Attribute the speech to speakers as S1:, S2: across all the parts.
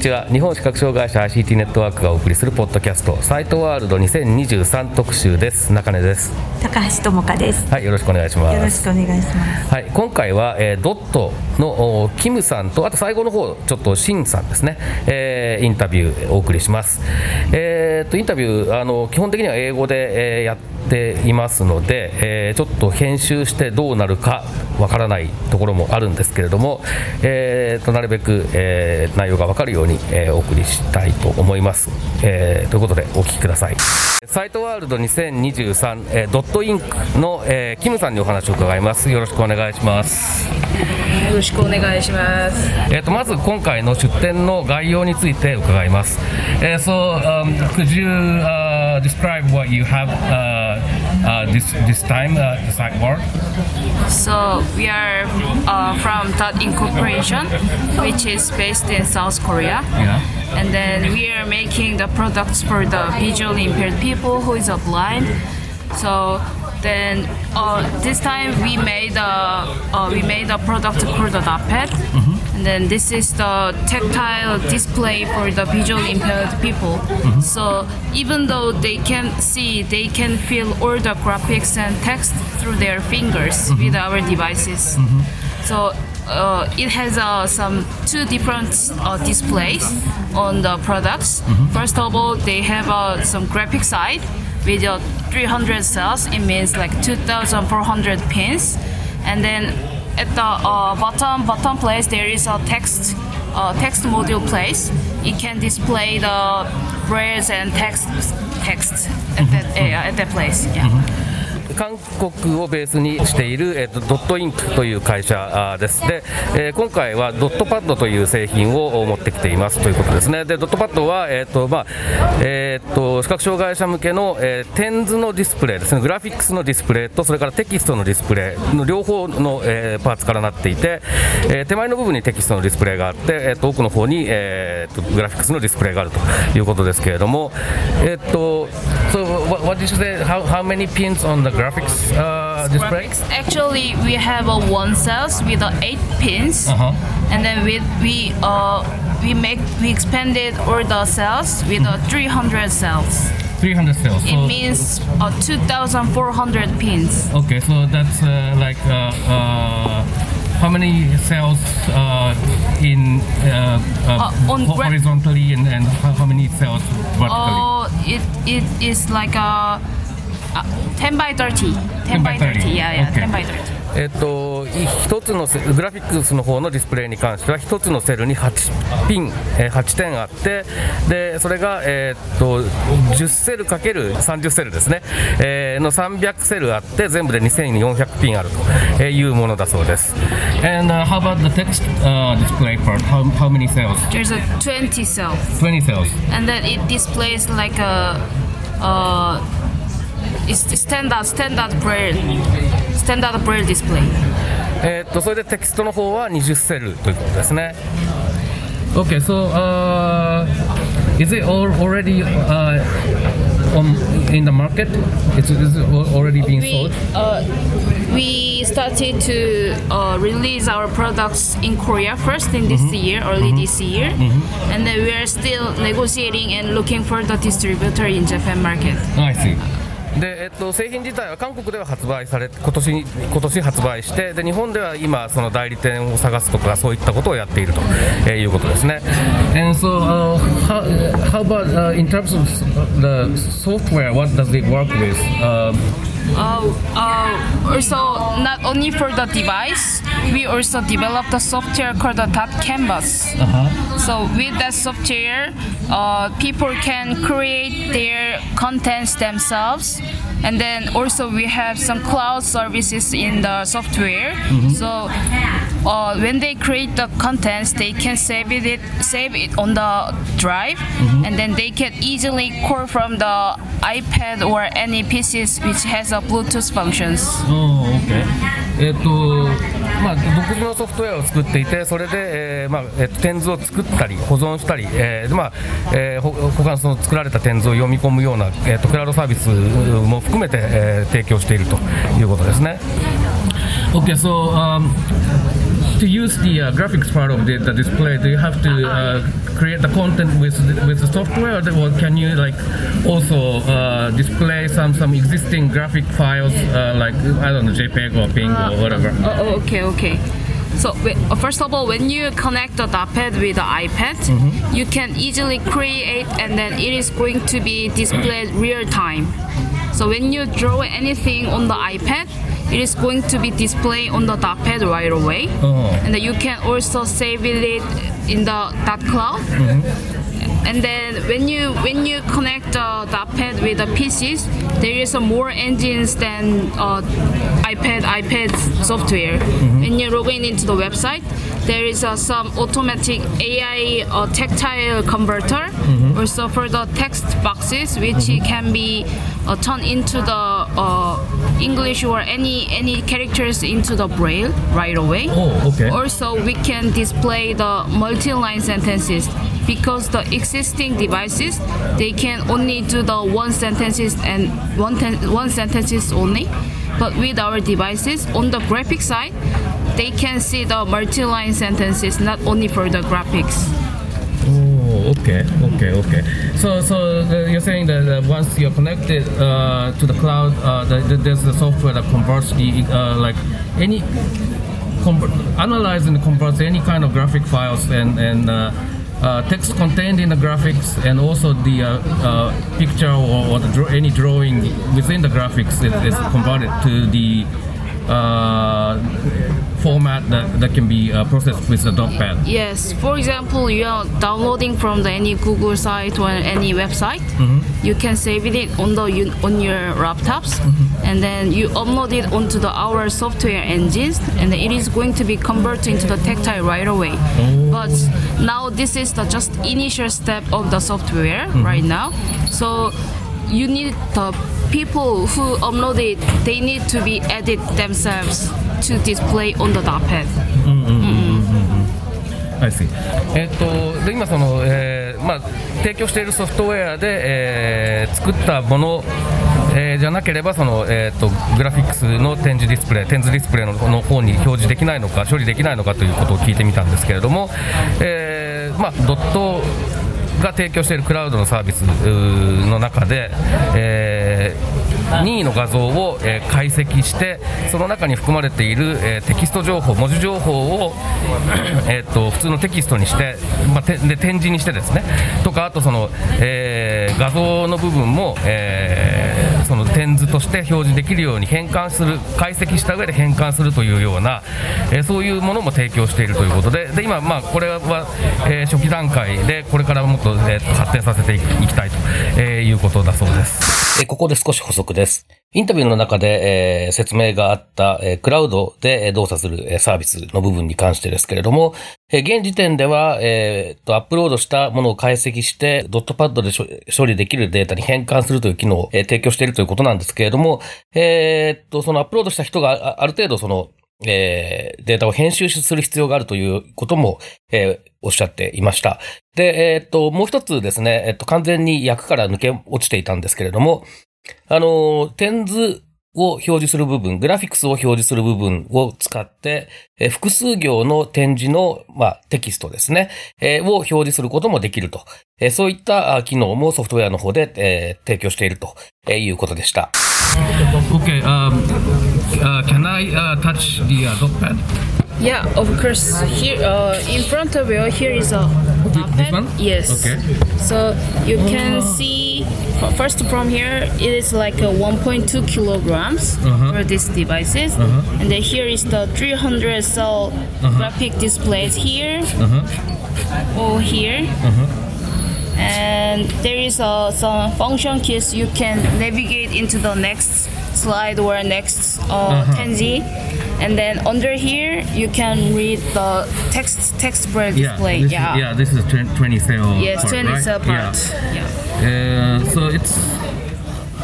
S1: ちは。日本視覚障害者 ICT ネットワークがお送りするポッドキャストサイトワールド2023特集です。中根です。
S2: 高橋智香です。
S1: はいよろしくお願いします。
S2: よろしくお願いします。
S1: はい、今回は、えードットのおキムさんとあと最後の方ちょっとシンさんですね、えーインタビューお送りします、えーとインタビューあの基本的には英語で、えーやってていますので、えーちょっと編集してどうなるかわからないところもあるんですけれども、えーとなるべく、えー内容がわかるように、えーお送りしたいと思います、えということでお聴きください。サイトワールド2023、えードットインクの、えーキムさんにお話を伺います。よろしくお願いします。
S3: よろしくお願いします。
S1: えー、とまず今回の出展の概要について伺います。えー so, um, could you uh, describe what you have uh, uh, this this time uh, the site work?
S3: So we are uh, from Dot Incorporation, which is based in South Korea.
S1: Yeah.
S3: And then we are making the products for the visually impaired people who is a blind. So then uh, this time we made a uh, we made a product called the Dotpad. And then this is the tactile display for the visually impaired people. So even though they can see, they can feel all the graphics and text through their fingers with our devices. So uh, it has uh, some two different uh, displays on the products. First of all, they have uh, some graphic side with uh, 300 cells. It means like 2,400 pins, and then at the uh, bottom bottom place there is a text uh, text module place. It can display the braille and text text at that area, at that place. Yeah.
S1: 韓国をベースにしている、えー、とドットインクという会社です。で、えー今回はドットパッドという製品を持ってきています。ということですね。でドットパッドは、えーとまあえー、と視覚障害者向けの、えー点図のディスプレイですね。グラフィックスのディスプレイとそれからテキストのディスプレイ。の両方の、えーパーツからなっていて、えー手前の部分にテキストのディスプレイがあって、えーと奥の方に、えーとグラフィックスのディスプレイがあるということですけれどもえっ、と So what, what did you say? How, how many pins on the graphics uh, display?
S3: Graphics. Actually, we have a one cells with uh, eight pins,
S1: Uh-huh.
S3: and then we we uh we make we expanded all the cells with uh, 300 cells.
S1: 300 cells.
S3: It means uh, 2,400 pins.
S1: okay, so that's uh, like uh, uh, how many cells uh, in uh, uh,
S3: on
S1: ho- horizontally and, and how, many cells vertically?
S3: Uh, it it is like a. Uh, 10 by 30 10 by 30 yeah yeah
S1: Okay.
S3: 10 by 30
S1: えっとい一つのセグラフィックスの方のディスプレイに関しては一つのセルに8ピン、えー8点あってでそれが、えーっと10セルかける30セルですね、えーの300セルあって全部で2400ピンあるというものだそうです。And、uh, how about the text、uh, display part? How, how many cells?
S3: there's a 20 cells
S1: 20 cells.
S3: and then it displays like a uh it's standard standard braille standard braille display
S1: えーっとそれでテキストの方は20セルということですね。Okay, so uh, is it all already uh, on in the market? Is, is it al- already being
S3: we
S1: sold?
S3: uh, we started to uh, release our products in Korea first in this year, early this year, and then we are still negotiating and looking for the distributor in Japan market.
S1: I see. でえっと、製品自体は韓国では発売され今年に今年発売してで日本では今その代理店を探すとかそういったことをやっていると、えーいうことですね。And so, uh, how, how about uh, in terms of the software? What does it work with? Uh,
S3: Uh, uh, also, not only for the device, we also developed a software called the Dot Canvas. So with that software, uh, people can create their contents themselves and then also we have some cloud services in the software. So uh, when they create the contents, they can save it save it on the drive, and then they can easily call from the iPad or any PCs which has a Bluetooth functions.
S1: おー OK えっ、とまあ独自のソフトウェアを作っていてそれで、えーまあえー点図を作ったり保存したり、えーまあえーほ他のその作られた点図を読み込むような、えー、とクラウドサービスも含めて、えー提供しているということですね。Okay, so um, to use the uh, graphics part of the, the display, do you have to uh, create the content with the, with the software, or can you like also uh, display some some existing graphic files uh, like I don't know JPEG or PNG or whatever?
S3: Oh, oh, okay, okay. So uh, first of all, when you connect the iPad with the iPad, you can easily create, and then it is going to be displayed real time. So when you draw anything on the iPad, it is going to be displayed on the iPad right away,
S1: Oh.
S3: and you can also save it in the dot cloud. And then when you when you connect uh, the iPad with the PCs, there is uh, more engines than uh, iPad iPad software. When you log in into the website, there is uh, some automatic AI uh, tactile converter. Also for the text boxes, which can be uh, turned into the uh, English or any any characters into the Braille right away.
S1: Oh, okay.
S3: Also, we can display the multi-line sentences because the existing devices they can only do the one sentences and one ten- one sentences only. But with our devices on the graphic side, they can see the multi-line sentences not only for the graphics.
S1: Okay, okay, okay. So, so uh, you're saying that once you're connected uh, to the cloud, uh, the, the, there's a software that converts the uh, like any analyze and converts any kind of graphic files and and. Uh, uh, text contained in the graphics and also the picture or, or the any drawing within the graphics is, is converted to the Uh, format that, that can be uh, processed with the notepad.
S3: Yes, for example, you are downloading from the any Google site or any website. Mm-hmm. You can save it on the on your laptops, mm-hmm. and then you upload it onto the our software engines, and it is going to be converted into the tactile right away. Oh. But now this is the just initial step of the software mm-hmm. right now. So you need the people who upload it. They need to be edit themselves to display on the iPad.
S1: I see. えっとで今その、えーまあ、提供しているソフトウェアで、えー作ったもの、えーじゃなければその、えー、とグラフィックスの展示ディスプレイ点図ディスプレイのの方に表示できないのか処理できないのかということを聞いてみたんですけれども、えーまあ、ドットが提供しているクラウドのサービスうの中で、えー任意の画像を、え解析してその中に含まれている、えテキスト情報文字情報を、えー、と普通のテキストにして、まあ、てで展示にしてですねとかあとその、えー画像の部分も、えその点図として表示できるように変換する解析した上で変換するというような、えそういうものも提供しているということでで今、まあ、これは、え初期段階でこれからもっと、えー発展させていきたいと、えいうことだそうです。えここで少し補足です。インタビューの中で、え説明があった、えクラウドで動作するえサービスの部分に関してですけれども、え現時点では、えーと、アップロードしたものを解析して、ドットパッドで処理できるデータに変換するという機能を、え提供しているということなんですけれども、えーと、そのアップロードした人があある程度その、えーデータを編集する必要があるということも、えーおっしゃっていました。で、えーっと、もう一つですね、えっと、完全に役から抜け落ちていたんですけれども、あの、点図を表示する部分、グラフィックスを表示する部分を使って、え複数行の展示の、まあ、テキストですね、えーを表示することもできると。えそういった機能もソフトウェアの方で、えー提供しているとえいうことでした。Okay, um, uh, can I uh, touch the uh,
S3: Yeah, of course. Here, uh, in front of you, here is a
S1: this?
S3: Yes.
S1: Okay.
S3: So you can see first from here, it is like a 1.2 kilograms
S1: Uh-huh.
S3: for these devices, and then here is the 300 cell
S1: Uh-huh.
S3: graphic displays here, or here. and there is uh, some function keys you can navigate into the next slide or next uh, tenzi and then under here you can read the text text bar display
S1: this
S3: yeah
S1: Is, yeah, this is 20, 20 cell.
S3: yes
S1: part,
S3: 20
S1: right?
S3: cell part
S1: Yeah.
S3: yeah.
S1: Uh, so it's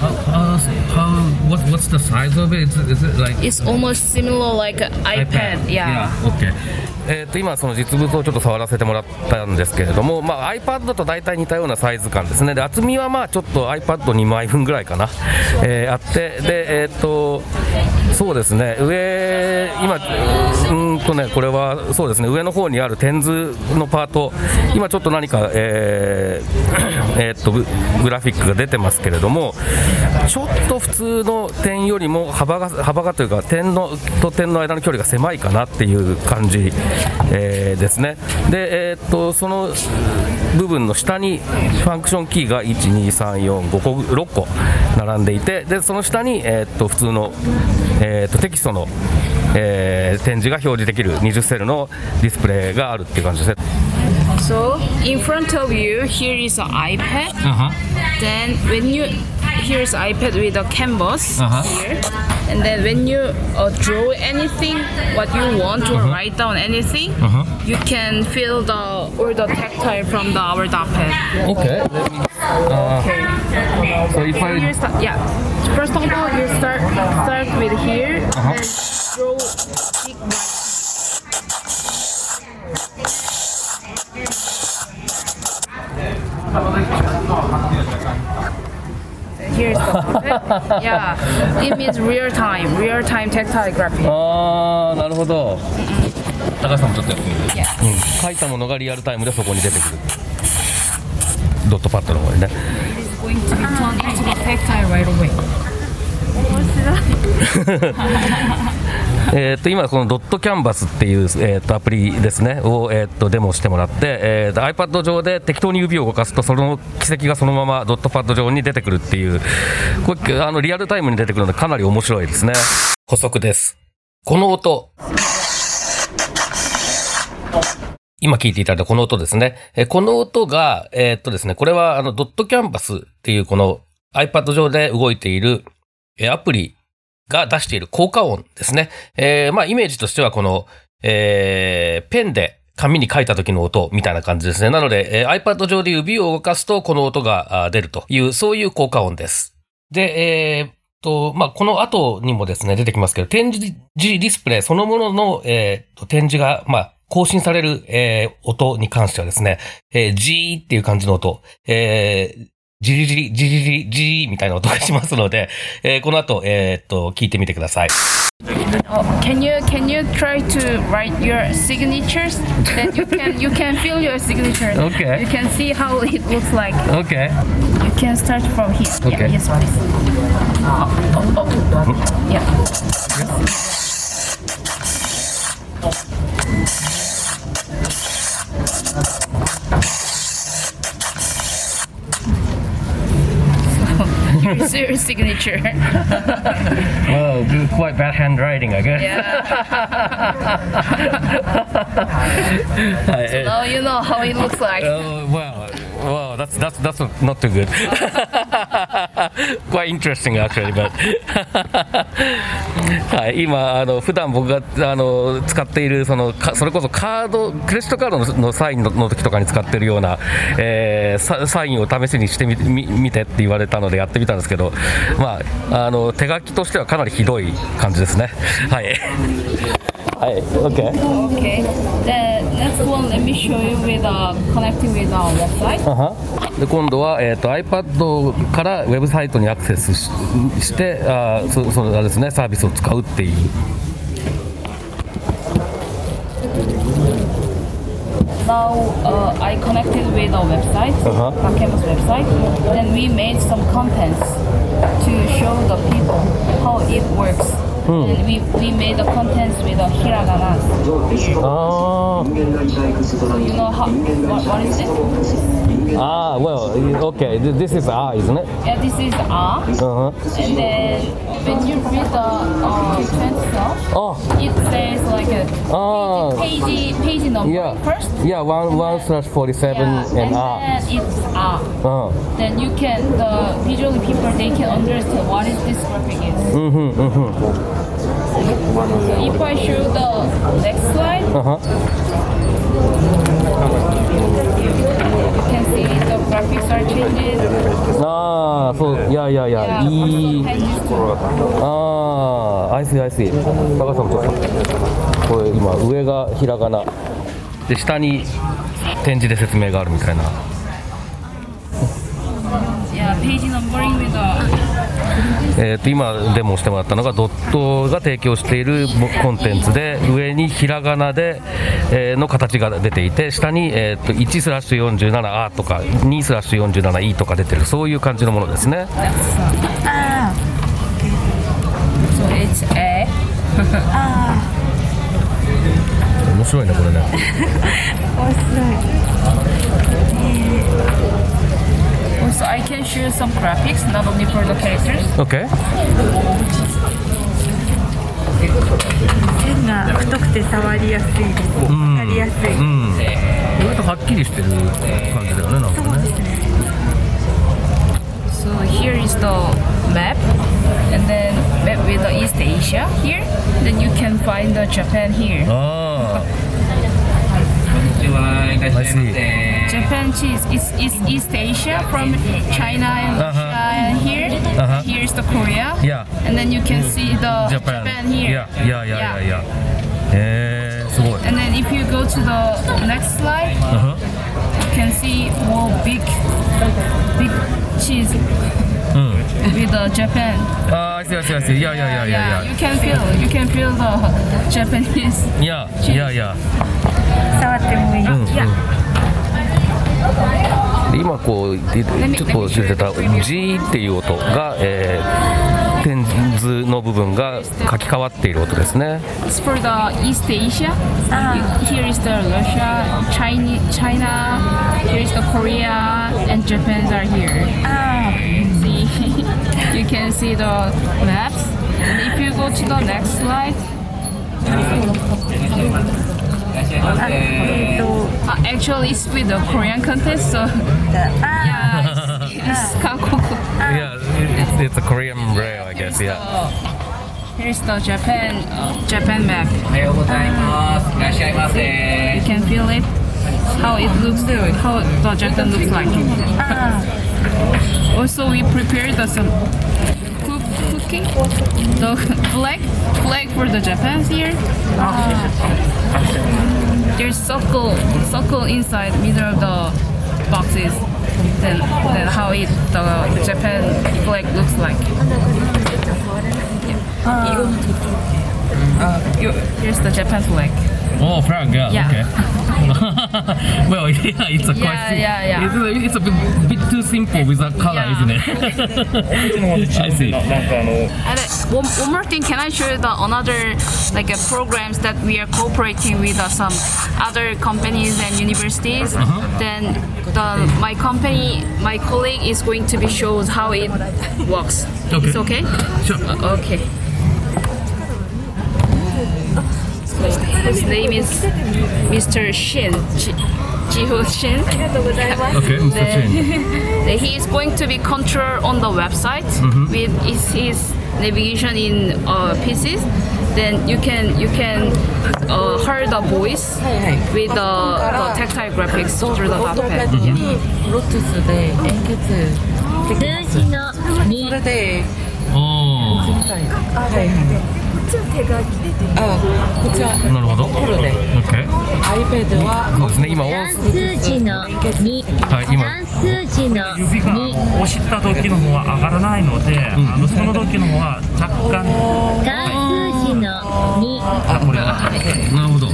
S1: how, how, how what, what's the size of it? Is, it- is it like
S3: it's almost similar like an iPad, yeah.
S1: OK えー、と今、その実物をちょっと触らせてもらったんですけれども、まあ、iPad と大体似たようなサイズ感ですね、で厚みはまあちょっと iPad2 枚分ぐらいかな、えーあって、でえー、とそうですね、上、今、うんとね、これはそうですね、上の方にある点図のパート、今ちょっと何か、えー えーっとグラフィックが出てますけれども、ちょっと普通の点よりも幅が幅がというか、点のと点の間の距離が狭いかなっていう感じ、えーですね。で、えーっとその部分の下にファンクションキーが1、2、3、4、5個、6個並んでいて、でその下に、えーっと普通の、えーっとテキストの、えー点字が表示できる20セルのディスプレイがあるっていう感じですね。
S3: So in front of you, here is an iPad. Then when you here's iPad with a canvas
S1: Uh-huh.
S3: here, and then when you uh, draw anything, what you want to write down anything, you can feel the all the tactile from the our iPad.
S1: Okay. Uh, so if
S3: You
S1: I
S3: start, yeah. First of all, you start start with here,
S1: Uh-huh.
S3: and draw big
S1: ああ、なるほど。高橋さんもちょっとやってみる？書いたものがリアルタイムでそこに出てくる。ドットパッドの方にね。えーっと今このドットキャンバスっていう、えーっとアプリですねを、えーっとデモしてもらって、えーっと iPad 上で適当に指を動かすとその軌跡がそのままドットパッド上に出てくるっていうこれあのリアルタイムに出てくるのでかなり面白いですね。補足です。この音。今聞いていただいたこの音ですね。えこの音が、えーっとですね、これはあのドットキャンバスっていうこの iPad 上で動いているえアプリが出している効果音ですね。えーまあイメージとしてはこの、えーペンで紙に書いた時の音みたいな感じですね。なので、えー iPad 上で指を動かすとこの音が出るという、そういう効果音です。で、えーっと、まあ、この後にもですね、出てきますけど、展示ディスプレイそのものの、えーと展示が、まあ、更新される、えー音に関してはですね、えー、ジーっていう感じの音、えージリジリ、ジリジリ、ジーみたいな音がしますので、えーこの後、えーっと、聞いてみてください。
S3: Oh, can you can you try to write your signatures? Then you can you can feel your signature.
S1: Okay.
S3: You can see how it looks like.
S1: OK。
S3: You can start from here.
S1: Okay.
S3: Yeah, yes, please. Oh, oh, oh. Yeah. Here's signature.
S1: well, quite bad handwriting, I guess.
S3: Yeah.
S1: so
S3: now you know how it looks like.
S1: Uh, well. Well, that's that's that's not too good. Quite interesting actually, but はい、今あの普段僕があの使っているそのかそれこそカードクレジットカードののサインのの時とかに使っているような、えーササインを試しにしてみみ見てって言われたのでやってみたんですけど、まああの手書きとしてはかなりひどい感じですね。はい。はい、OK。
S3: Okay. One, let me show you with uh, connecting with our website.
S1: あはで今度は、えー、と iPad からウェブサイトにアクセスししてあーそそのあれですねサービスを使うっていう
S3: Now uh, I connected with our website,
S1: Uh-huh.
S3: Takemu's website. Then we made some contents to show the people how it works. Hmm. And we, we made the contents with the hiragana. Ah.
S1: あ
S3: You know how what, what is it?
S1: Ah, well, okay, this is R, isn't it?
S3: Yeah, this is R.
S1: Uh-huh.
S3: And then when you read the uh,
S1: oh.
S3: it says like a
S1: oh.
S3: page, page, number
S1: yeah.
S3: first.
S1: Yeah, one one slash forty-seven
S3: yeah,
S1: and,
S3: and
S1: R.
S3: And then it's R.
S1: Uh-huh.
S3: Then you can, the visually people, they can understand what is this graphic is.
S1: Mm-hmm, mm-hmm.
S3: So if I show the next slide.
S1: Uh-huh.
S3: あ
S1: そういやい
S3: や
S1: い
S3: や、いい、
S1: ああ、アイスアイス、これ、今、上がひらがな、で下に展示で説明があるみたいな。えー、と今デモをしてもらったのがドットが提供しているコンテンツで上にひらがなで、えーの形が出ていて下に、えー、と1スラッシュ 47A とか2スラッシュ 47E とか出てるそういう感じのものですね.面白いねこれね。
S2: 面白い
S3: Also, I can show some graphics, not only for the characters.
S1: Okay.
S3: So here is the map, and then map with the East Asia here. Then you can find the Japan here.
S4: Oh.
S3: Japan cheese is, is East Asia from China and
S1: Uh-huh.
S3: Russia and here.
S1: Uh-huh.
S3: Here's the Korea.
S1: Yeah.
S3: And then you can see the
S1: あ Japan,
S3: here.
S1: いやいやいやいやいやへえー、すごい
S3: And then if you go to the next slide,
S1: Uh-huh.
S3: you can see more big, big cheese
S1: うん
S3: with the Japan.
S1: ああ、いやいやいやいやいやいや
S3: you can feel, you can feel the Japanese.
S1: いやいやいや
S2: 触ってもいい、
S1: うんうんで 今こうちょっと出てた「G」っていう音が、えー、点図の部分が書き換わっている音ですね。
S3: And if you go to the next slide. Uh, actually, it's with the Korean contest, so
S2: ah, ah, ah.
S3: yeah, it's, it's kakoku.
S1: Yeah, it's, a Korean rail, I guess. Yeah.
S3: Here's the Japan uh, Japan map. you can feel it. How it looks, uh, how the Japan looks like. also, we prepared some the flag, flag for the Japan's here. Uh, there's circle, circle inside middle of the boxes. Then, then how it the Japan flag looks like. Uh, here's the Japan flag.
S1: Oh, flag, yeah,
S3: Yeah.
S1: okay. well, yeah, it's a quite
S3: Yeah,
S1: sim-
S3: yeah, yeah.
S1: It's, a, it's a bit, bit too simple with the color,
S3: Yeah.
S1: isn't it? I see.
S3: And uh, one, one more thing, can I show you the another like uh, programs that we are cooperating with uh, some other companies and universities? Then the my company, my colleague is going to be shows how it works.
S1: Okay.
S3: It's okay?
S1: Sure.
S3: Uh, okay. his name is Mr. Shin. Ji- Jiho Shin.
S1: Okay, Mr. Shin.
S3: Then he is going to be control on the website with his, his navigation in uh, pieces. Then you can you can uh, hear the voice with the, the tactile graphics through the touchpad. Yeah.
S5: ロトゥスで円結
S6: 数字の2
S5: それで
S1: Oh,
S5: はいはい あこちら。
S1: なるほど。
S5: これで。
S1: Okay.
S5: iPad は。
S1: そうですね、今、
S6: 単数字の2
S1: はい、今、
S6: 単数字の
S7: 指が
S6: 2
S7: 押した時の方は上がらないので、あのその時の方は若干。
S6: 単数字の2
S7: あこれが
S1: なるほど。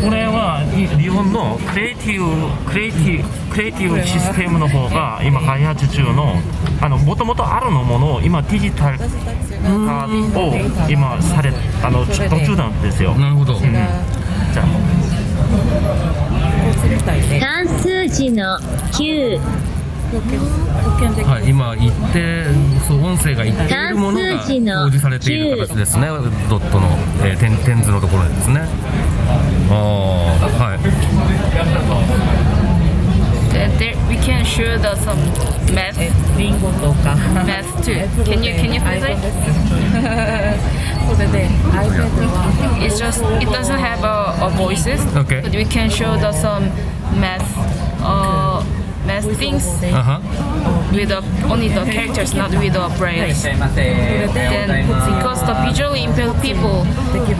S7: これはい日本のクリエイティブクリエイティブクリエイティブシステムの方が今開発中のあの元々あるのものを今デジタル化を今されあの途中なんですよ。
S1: なるほど。
S7: じゃあ。
S6: 単数字の9
S1: はい、今一定そう音声が一定いるものが表示されている形ですね。ドットの、えー、点点図のところですね。ああはい
S3: Then there, we can show the some math
S2: リンゴとか
S3: math too. Can you can you feel it?
S2: それで iPad は
S3: It's just it doesn't have a, a voices,
S1: Okay.
S3: but we can show the some math uh math things
S1: あは
S3: with the, only the characters, not with the
S4: brains.
S3: Then because the visually impaired people,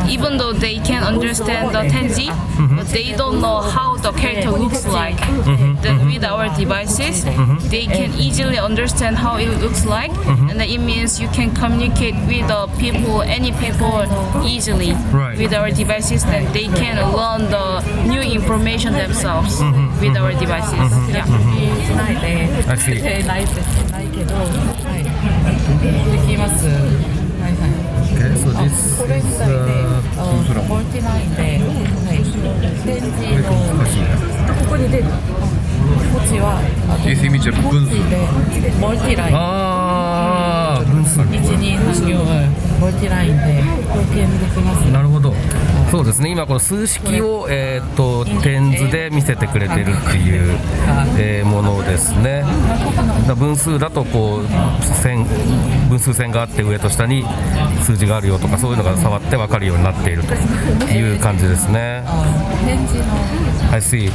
S3: even though they can understand the tenzi, mm-hmm. but they don't know how the character looks like. Mm-hmm. Then with mm-hmm. our devices, mm-hmm. they can easily understand how it looks like, mm-hmm. and it means you can communicate with the people, any people, easily
S1: right.
S3: with our devices. Then they can learn the new information themselves mm-hmm. with our devices. Yeah.
S1: I see.
S2: してないけど、はい、できます。はいはい。
S1: Okay, so this
S2: これみたいで、あのモルティナインで、はい、展示のここに出る。こっちは、あの
S8: Esse mídia
S2: こっちでモルティライン。
S1: ああ分数
S2: 一二三行できます。
S1: なるほど。そうですね。今この数式を、えー、と点図で見せてくれてるっていう、えーものですね。だ分数だとこう線分数線があって上と下に数字があるよとかそういうのが触って分かるようになっているという感じですね。I see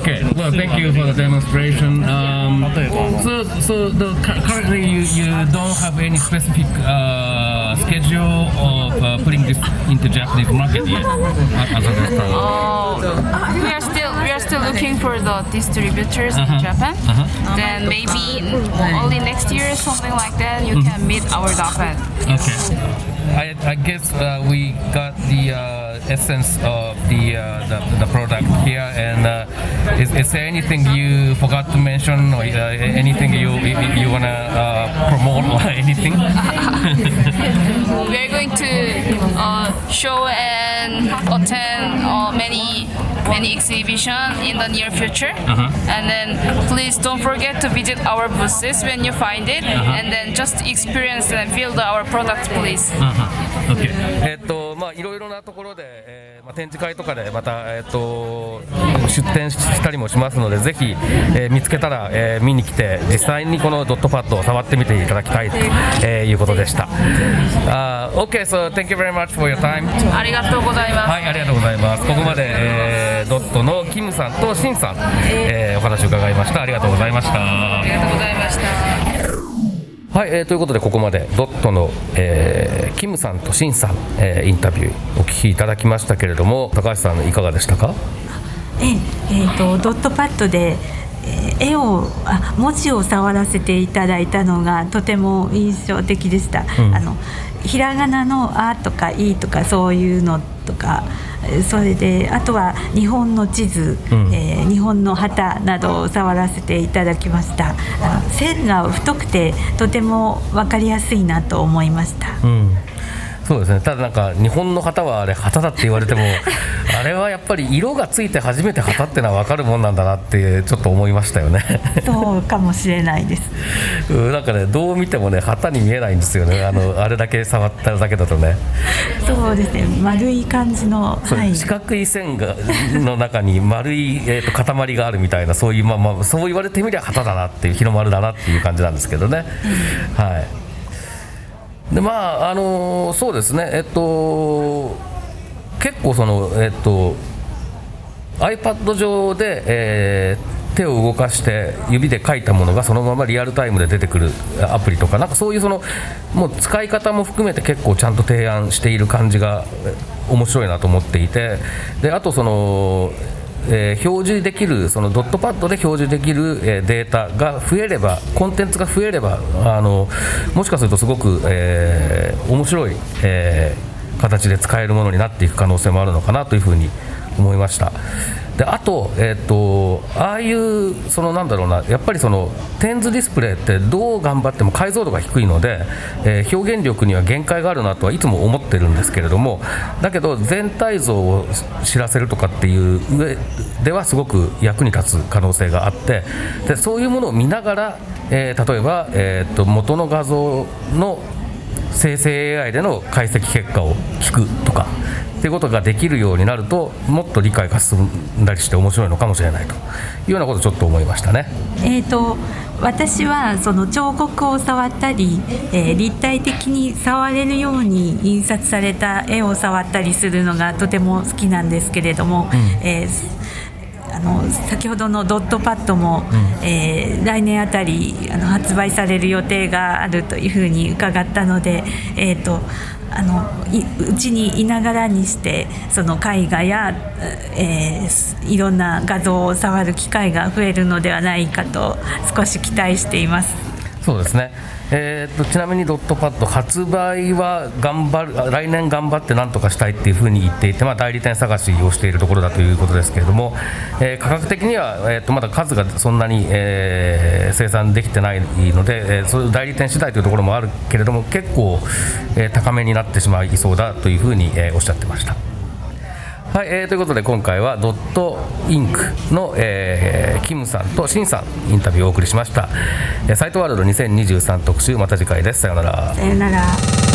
S1: Okay, well, thank you for the demonstration. Um, so, so the, cu- currently you, you don't have any specific uh, schedule of uh, putting this into Japanese market yet, as I understand.
S3: Oh, we are still we are still looking for the distributors in Japan. Then maybe only next year, or something like that, you can meet our Japan.
S1: Okay. I, I guess uh, we got the uh, essence of the, uh, the the product here. And uh, is, is there anything you forgot to mention, or uh, anything you you, you wanna uh, promote or anything?
S3: We are going to uh, show and attend uh, many many exhibition in the near future. And then please don't forget to visit our booths when you find it, and then just experience and feel the, our product, please.
S1: OK えっとまあ いろいろなところで、えーまあ、展示会とかでまた、えっと出展したりもしますのでぜひ、えー見つけたら、えー見に来て実際にこのドットパッドを触ってみていただきたいと、えーいうことでした。Uh, OK, so thank you very much for your time.
S3: ありがとうございます。
S1: はい、ありがとうございます。ここまで、えードットのキムさんとシンさん、えーお話を伺いました。ありがとうございました。
S3: ありがとうございました。
S1: はい、えーということでここまでドットの、えーキムさんとシンさん、えーインタビューお聞きいただきましたけれども高橋さんいかがでしたか？
S9: えええーとドットパッドで、えー絵をあ文字を触らせていただいたのがとても印象的でした、
S1: うん。
S9: あのひらがなの「あ」とか「い」とかそういうのとかえーそれであとは日本の地図、
S1: うん。
S9: えー日本の旗などを触らせていただきました。あの線が太くてとても分かりやすいなと思いました。
S1: うんそうですね。ただなんか日本の旗はあれ旗だって言われても あれはやっぱり色がついて初めて旗ってのは分かるもんなんだなってちょっと思いましたよね。
S9: そうかもしれないです。
S1: うんなんかねどう見てもね旗に見えないんですよね。あのあれだけ触っただけだとね。
S9: そうですね。丸い感じのはい。
S1: 四角い線がの中に丸い、えー、と塊があるみたいなそういう、まあまあ、そう言われてみりゃ旗だなっていう日の丸だなっていう感じなんですけどね、はいでまああのそうですねえっと結構そのえっと iPad 上で、えー手を動かして指で書いたものがそのままリアルタイムで出てくるアプリとかなんかそういうそのもう使い方も含めて結構ちゃんと提案している感じが面白いなと思っていてであとそのえー表示できるそのドットパッドで表示できる、えーデータが増えればコンテンツが増えればあのもしかするとすごく、えー面白い、えー形で使えるものになっていく可能性もあるのかなというふうに思いました。であと,、えー、とああいうそのなんだろうなやっぱりそのテンズディスプレイってどう頑張っても解像度が低いので、えー表現力には限界があるなとはいつも思ってるんですけれどもだけど全体像を知らせるとかっていう上ではすごく役に立つ可能性があってでそういうものを見ながら、えー例えば、えー、と元の画像の生成 AI での解析結果を聞くとかっていうことができるようになるともっと理解が進んだりして面白いのかもしれないというようなことをちょっと思いましたね。
S9: えー、と私はその彫刻を触ったり、えー立体的に触れるように印刷された絵を触ったりするのがとても好きなんですけれども、えーあの先ほどのドットパッドも、えー来年あたりあの発売される予定があるというふうに伺ったので、えー、とあのいうちにいながらにしてその絵画や、えーいろんな画像を触る機会が増えるのではないかと少し期待しています。
S1: そうですね、えー、とちなみにドットパッド発売は頑張る来年頑張ってなんとかしたいっていうふうに言っていて、まあ、代理店探しをしているところだということですけれども、えー価格的には、えー、とまだ数がそんなに、えー生産できてないので、えーそういう代理店次第というところもあるけれども結構、えー高めになってしまいそうだというふうに、えーおっしゃってました。はい、えーということで今回はドットインクの、えーキムさんとシンさんインタビューをお送りしました、えーサイトワールド2023特集また次回です。さよなら。
S9: さよなら。